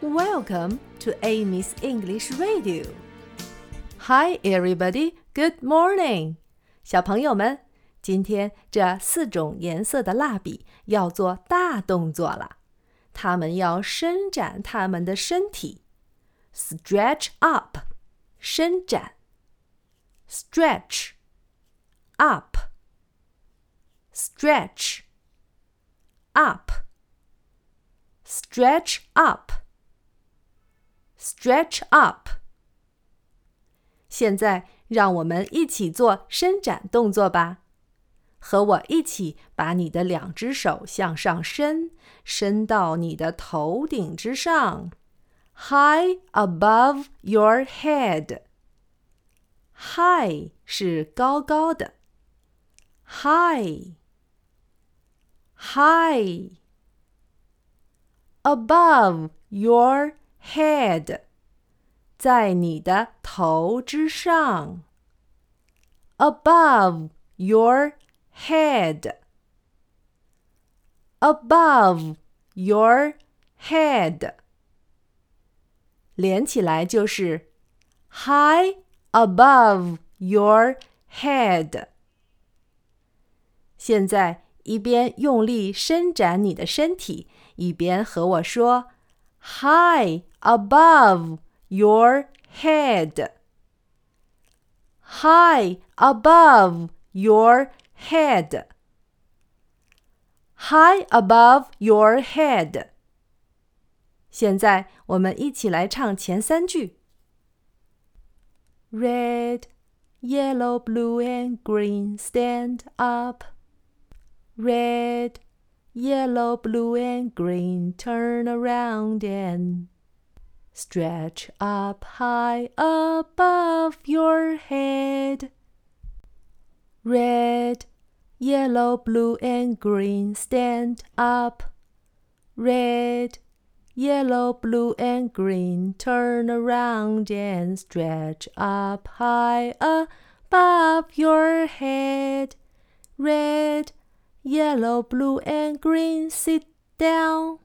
Welcome to Amy's English Radio. Hi, everybody. Good morning. 小朋友们，今天这四种颜色的蜡笔要做大动作了，它们要伸展它们的身体，stretch up，伸展，stretch up，stretch up，stretch up。 Stretch up。现在让我们一起做伸展动作吧。和我一起把你的两只手向上伸，伸到你的头顶之上，high above your head。High 是高高的，high，high above your head，在你的头之上，above your head。above your head，连起来就是 high above your head。现在一边用力伸展你的身体，一边和我说 high。above your head. High above your head. High above your head. 现在我们一起来唱前三句。Red, yellow, blue, and green, stand up. Red, yellow, blue, and green, turn around and Stretch up high above your head. Red, yellow, blue, and green stand up. Red, yellow, blue, and green turn around and stretch up high above your head. Red, yellow, blue, and green sit down.